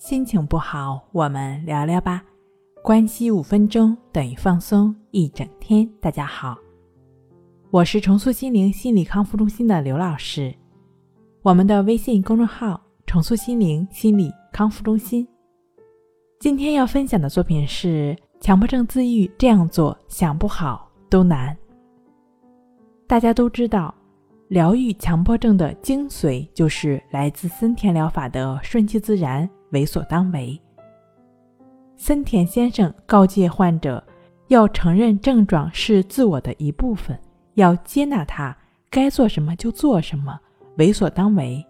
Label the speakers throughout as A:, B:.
A: 心情不好，我们聊聊吧。关系五分钟等于放松一整天。大家好，我是重塑心灵心理康复中心的刘老师。我们的微信公众号“重塑心灵心理康复中心”。今天要分享的作品是强迫症自愈，这样做想不好都难。大家都知道。疗愈强迫症的精髓就是来自森田疗法的顺其自然、为所当为。森田先生告诫患者，要承认症状是自我的一部分，要接纳它，该做什么就做什么，为所当为。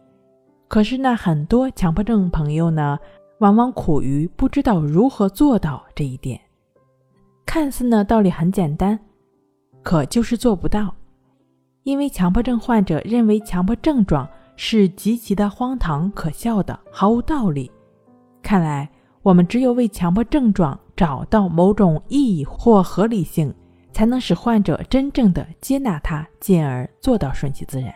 A: 可是呢，很多强迫症朋友呢，往往苦于不知道如何做到这一点。看似呢，道理很简单，可就是做不到。因为强迫症患者认为强迫症状是极其的荒唐可笑的，毫无道理。看来我们只有为强迫症状找到某种意义或合理性，才能使患者真正的接纳它，进而做到顺其自然。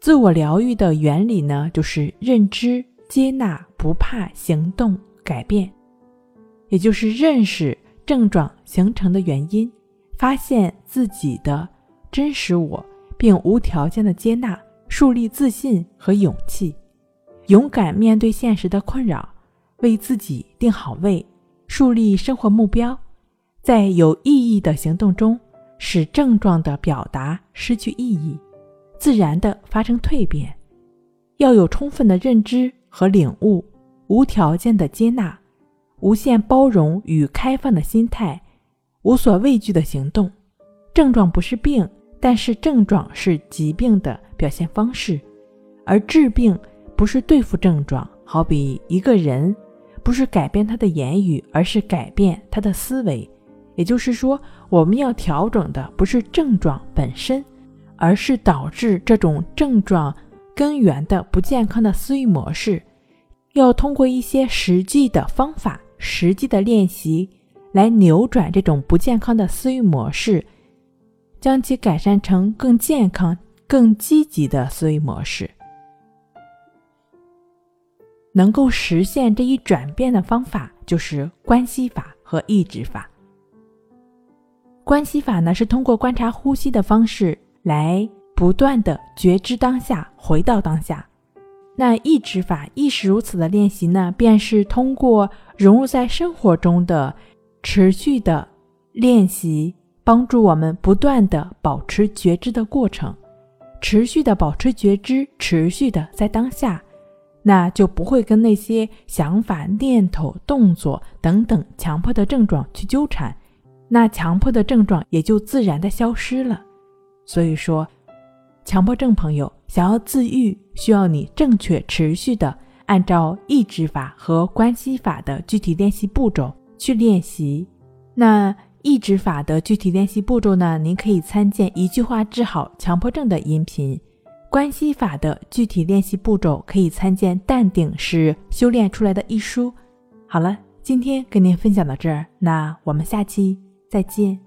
A: 自我疗愈的原理呢，就是认知、接纳、不怕、行动、改变，也就是认识症状形成的原因，发现自己的。真实我，并无条件的接纳，树立自信和勇气，勇敢面对现实的困扰，为自己定好位，树立生活目标，在有意义的行动中，使症状的表达失去意义，自然的发生蜕变。要有充分的认知和领悟，无条件的接纳，无限包容与开放的心态，无所畏惧的行动。症状不是病。但是症状是疾病的表现方式，而治病不是对付症状。好比一个人，不是改变他的言语，而是改变他的思维。也就是说，我们要调整的不是症状本身，而是导致这种症状根源的不健康的思维模式。要通过一些实际的方法、实际的练习，来扭转这种不健康的思维模式。将其改善成更健康、更积极的思维模式。能够实现这一转变的方法，就是关系法和抑制法。关系法呢，是通过观察呼吸的方式来不断的觉知当下，回到当下。那抑制法亦是如此的练习呢，便是通过融入在生活中的持续的练习。帮助我们不断的保持觉知的过程，持续的保持觉知，持续的在当下，那就不会跟那些想法、念头、动作等等强迫的症状去纠缠，那强迫的症状也就自然的消失了。所以说，强迫症朋友想要自愈，需要你正确、持续的按照抑制法和关系法的具体练习步骤去练习，那。抑制法的具体练习步骤呢？您可以参见《一句话治好强迫症》的音频。关系法的具体练习步骤可以参见《淡定是修炼出来的》一书。好了，今天跟您分享到这儿，那我们下期再见。